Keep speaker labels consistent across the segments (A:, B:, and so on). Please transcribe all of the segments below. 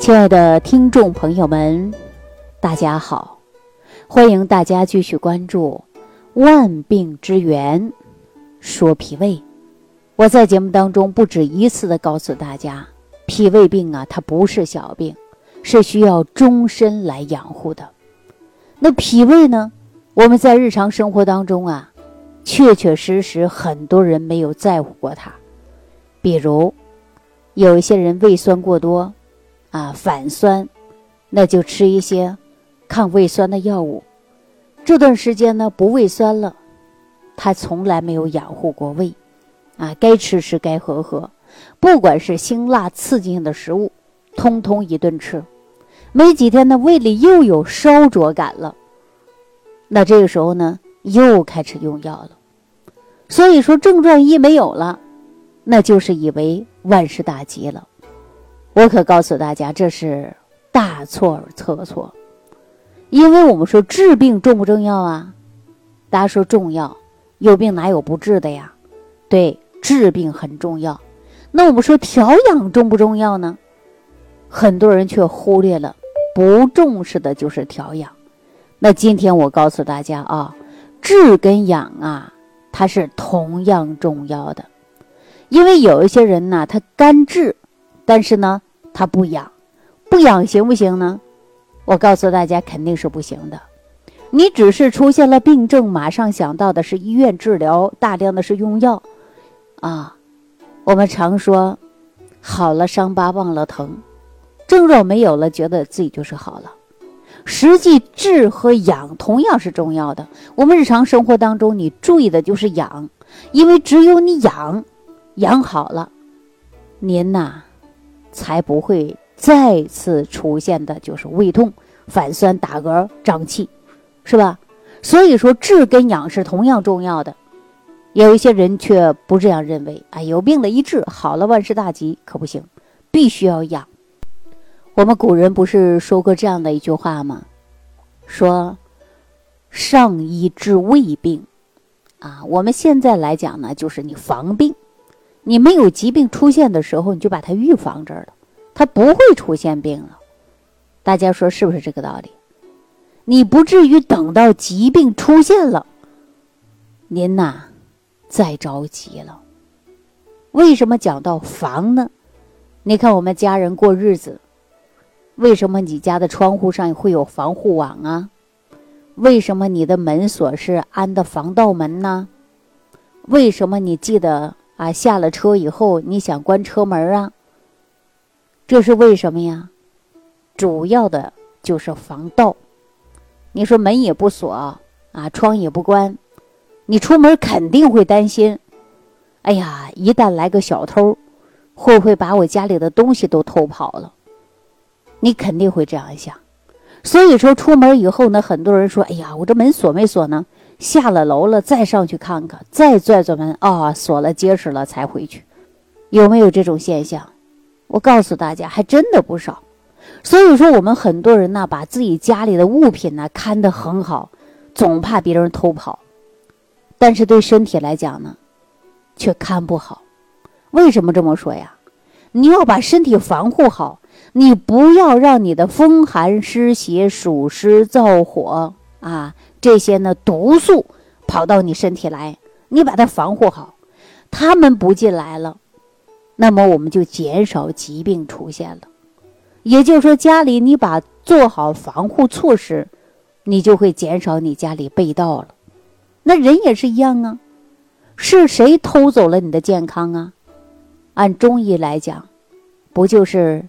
A: 亲爱的听众朋友们，大家好！欢迎大家继续关注《万病之源说脾胃》。我在节目当中不止一次的告诉大家，脾胃病啊，它不是小病，是需要终身来养护的。那脾胃呢？我们在日常生活当中啊，确确实实很多人没有在乎过它。比如，有一些人胃酸过多。啊，反酸，那就吃一些抗胃酸的药物。这段时间呢，不胃酸了，他从来没有养护过胃，啊，该吃吃，该喝喝，不管是辛辣刺激性的食物，通通一顿吃。没几天呢，胃里又有烧灼感了，那这个时候呢，又开始用药了。所以说，症状一没有了，那就是以为万事大吉了。我可告诉大家，这是大错特错，因为我们说治病重不重要啊？大家说重要，有病哪有不治的呀？对，治病很重要。那我们说调养重不重要呢？很多人却忽略了，不重视的就是调养。那今天我告诉大家啊，治跟养啊，它是同样重要的，因为有一些人呢，他干治。但是呢，他不养，不养行不行呢？我告诉大家，肯定是不行的。你只是出现了病症，马上想到的是医院治疗，大量的是用药，啊，我们常说，好了伤疤忘了疼，症状没有了，觉得自己就是好了。实际治和养同样是重要的。我们日常生活当中，你注意的就是养，因为只有你养，养好了，您呐。才不会再次出现的就是胃痛、反酸、打嗝、胀气，是吧？所以说治跟养是同样重要的。有一些人却不这样认为，啊，有病了一治好了万事大吉，可不行，必须要养。我们古人不是说过这样的一句话吗？说上医治未病，啊，我们现在来讲呢，就是你防病。你没有疾病出现的时候，你就把它预防这儿了，它不会出现病了。大家说是不是这个道理？你不至于等到疾病出现了，您呐再着急了。为什么讲到防呢？你看我们家人过日子，为什么你家的窗户上会有防护网啊？为什么你的门锁是安的防盗门呢？为什么你记得？啊，下了车以后，你想关车门啊？这是为什么呀？主要的就是防盗。你说门也不锁啊，窗也不关，你出门肯定会担心。哎呀，一旦来个小偷，会不会把我家里的东西都偷跑了？你肯定会这样想。所以说，出门以后呢，很多人说：“哎呀，我这门锁没锁呢？”下了楼了，再上去看看，再拽拽门啊，锁了结实了才回去，有没有这种现象？我告诉大家，还真的不少。所以说，我们很多人呢，把自己家里的物品呢看得很好，总怕别人偷跑，但是对身体来讲呢，却看不好。为什么这么说呀？你要把身体防护好，你不要让你的风寒湿邪、暑湿燥火啊。这些呢毒素跑到你身体来，你把它防护好，他们不进来了，那么我们就减少疾病出现了。也就是说，家里你把做好防护措施，你就会减少你家里被盗了。那人也是一样啊，是谁偷走了你的健康啊？按中医来讲，不就是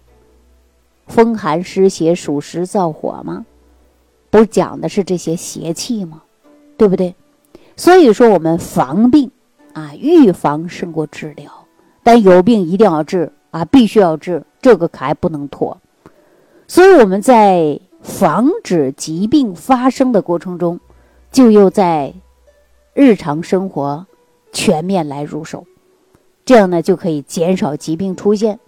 A: 风寒湿邪、暑湿燥火吗？不讲的是这些邪气吗？对不对？所以说我们防病啊，预防胜过治疗。但有病一定要治啊，必须要治，这个可还不能拖。所以我们在防止疾病发生的过程中，就又在日常生活全面来入手，这样呢就可以减少疾病出现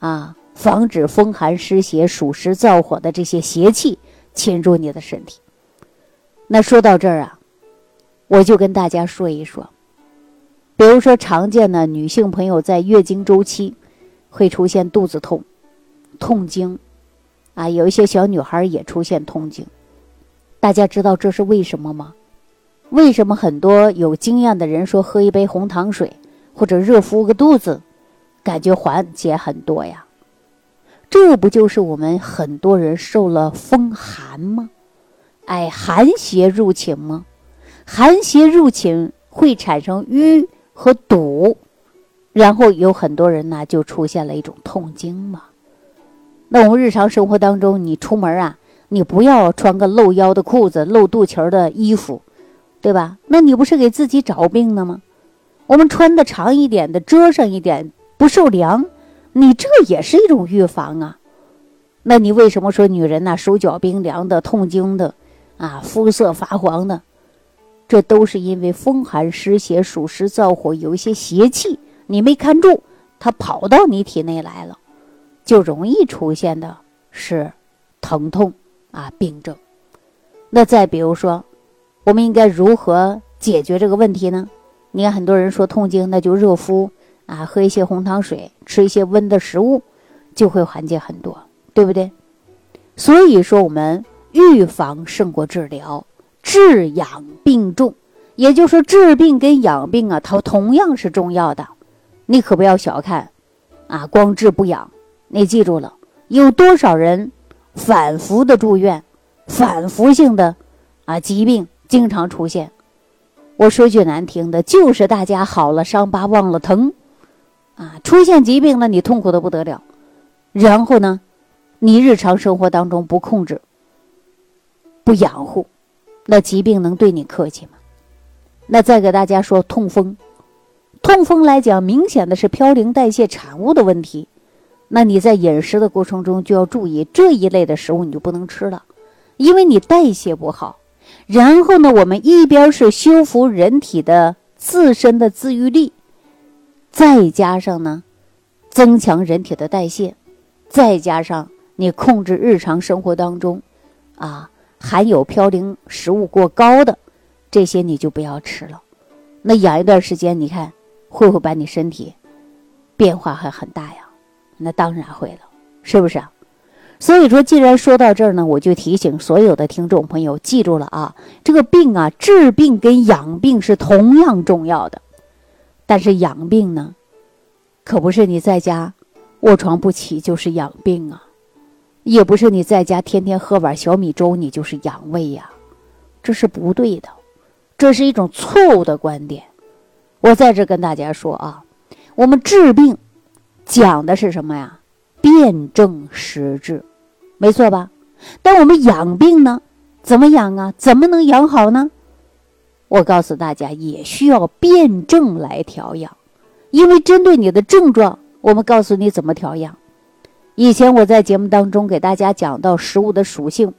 A: 啊，防止风寒湿邪、暑湿燥火的这些邪气。侵入你的身体。那说到这儿啊，我就跟大家说一说，比如说常见的女性朋友在月经周期会出现肚子痛、痛经啊，有一些小女孩也出现痛经。大家知道这是为什么吗？为什么很多有经验的人说喝一杯红糖水或者热敷个肚子，感觉缓解很多呀？这不就是我们很多人受了风寒吗？哎，寒邪入侵吗？寒邪入侵会产生瘀和堵，然后有很多人呢就出现了一种痛经嘛。那我们日常生活当中，你出门啊，你不要穿个露腰的裤子、露肚脐的衣服，对吧？那你不是给自己找病呢吗？我们穿的长一点的，遮上一点，不受凉。你这也是一种预防啊，那你为什么说女人呢手脚冰凉的、痛经的，啊，肤色发黄的，这都是因为风寒湿邪、暑湿燥火有一些邪气，你没看住，它跑到你体内来了，就容易出现的是疼痛啊病症。那再比如说，我们应该如何解决这个问题呢？你看很多人说痛经，那就热敷。啊，喝一些红糖水，吃一些温的食物，就会缓解很多，对不对？所以说，我们预防胜过治疗，治养并重，也就是说，治病跟养病啊，它同样是重要的。你可不要小看，啊，光治不养。你记住了，有多少人反复的住院，反复性的啊疾病经常出现。我说句难听的，就是大家好了伤疤忘了疼。啊，出现疾病了，你痛苦的不得了。然后呢，你日常生活当中不控制、不养护，那疾病能对你客气吗？那再给大家说痛风，痛风来讲，明显的是嘌呤代谢产物的问题。那你在饮食的过程中就要注意这一类的食物，你就不能吃了，因为你代谢不好。然后呢，我们一边是修复人体的自身的自愈力。再加上呢，增强人体的代谢，再加上你控制日常生活当中，啊，含有嘌呤食物过高的这些你就不要吃了。那养一段时间，你看会不会把你身体变化还很大呀？那当然会了，是不是啊？所以说，既然说到这儿呢，我就提醒所有的听众朋友记住了啊，这个病啊，治病跟养病是同样重要的。但是养病呢，可不是你在家卧床不起就是养病啊，也不是你在家天天喝碗小米粥你就是养胃呀，这是不对的，这是一种错误的观点。我在这跟大家说啊，我们治病讲的是什么呀？辨证施治，没错吧？但我们养病呢，怎么养啊？怎么能养好呢？我告诉大家，也需要辩证来调养，因为针对你的症状，我们告诉你怎么调养。以前我在节目当中给大家讲到食物的属性，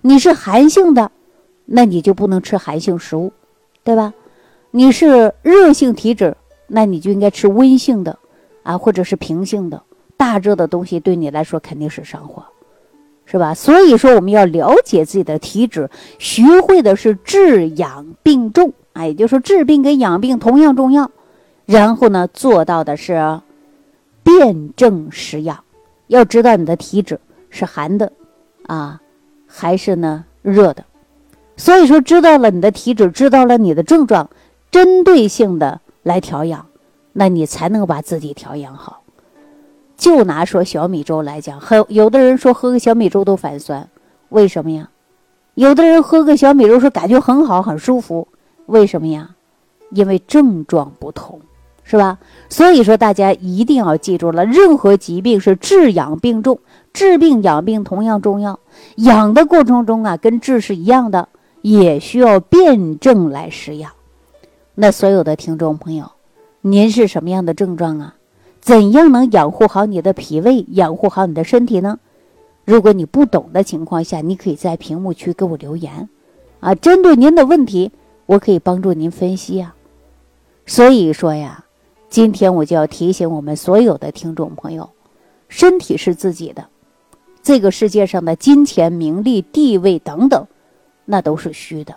A: 你是寒性的，那你就不能吃寒性食物，对吧？你是热性体质，那你就应该吃温性的，啊，或者是平性的。大热的东西对你来说肯定是上火。是吧？所以说我们要了解自己的体质，学会的是治养并重，哎，也就是说治病跟养病同样重要。然后呢，做到的是辨证施养，要知道你的体质是寒的，啊，还是呢热的。所以说，知道了你的体质，知道了你的症状，针对性的来调养，那你才能把自己调养好。就拿说小米粥来讲，很有的人说喝个小米粥都反酸，为什么呀？有的人喝个小米粥说感觉很好很舒服，为什么呀？因为症状不同，是吧？所以说大家一定要记住了，任何疾病是治养并重，治病养病同样重要。养的过程中啊，跟治是一样的，也需要辩证来施养。那所有的听众朋友，您是什么样的症状啊？怎样能养护好你的脾胃，养护好你的身体呢？如果你不懂的情况下，你可以在屏幕区给我留言，啊，针对您的问题，我可以帮助您分析啊。所以说呀，今天我就要提醒我们所有的听众朋友，身体是自己的，这个世界上的金钱、名利、地位等等，那都是虚的，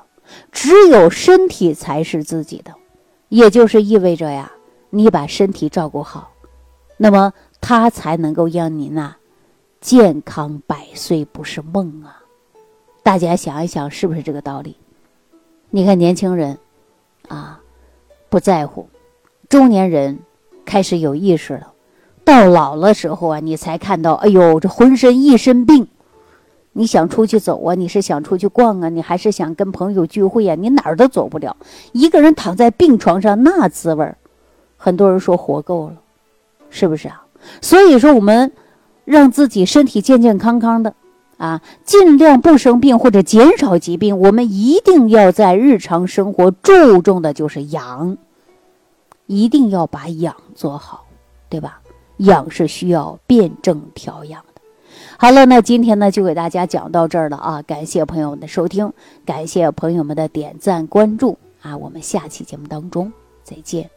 A: 只有身体才是自己的，也就是意味着呀，你把身体照顾好。那么，它才能够让您呐，健康百岁不是梦啊！大家想一想，是不是这个道理？你看年轻人啊，不在乎；中年人开始有意识了，到老了时候啊，你才看到，哎呦，这浑身一身病。你想出去走啊？你是想出去逛啊？你还是想跟朋友聚会啊？你哪儿都走不了，一个人躺在病床上那滋味儿，很多人说活够了，是不是啊？所以说我们让自己身体健健康康的啊，尽量不生病或者减少疾病。我们一定要在日常生活注重的就是养，一定要把养做好，对吧？养是需要辩证调养的。好了，那今天呢就给大家讲到这儿了啊！感谢朋友们的收听，感谢朋友们的点赞关注啊！我们下期节目当中再见。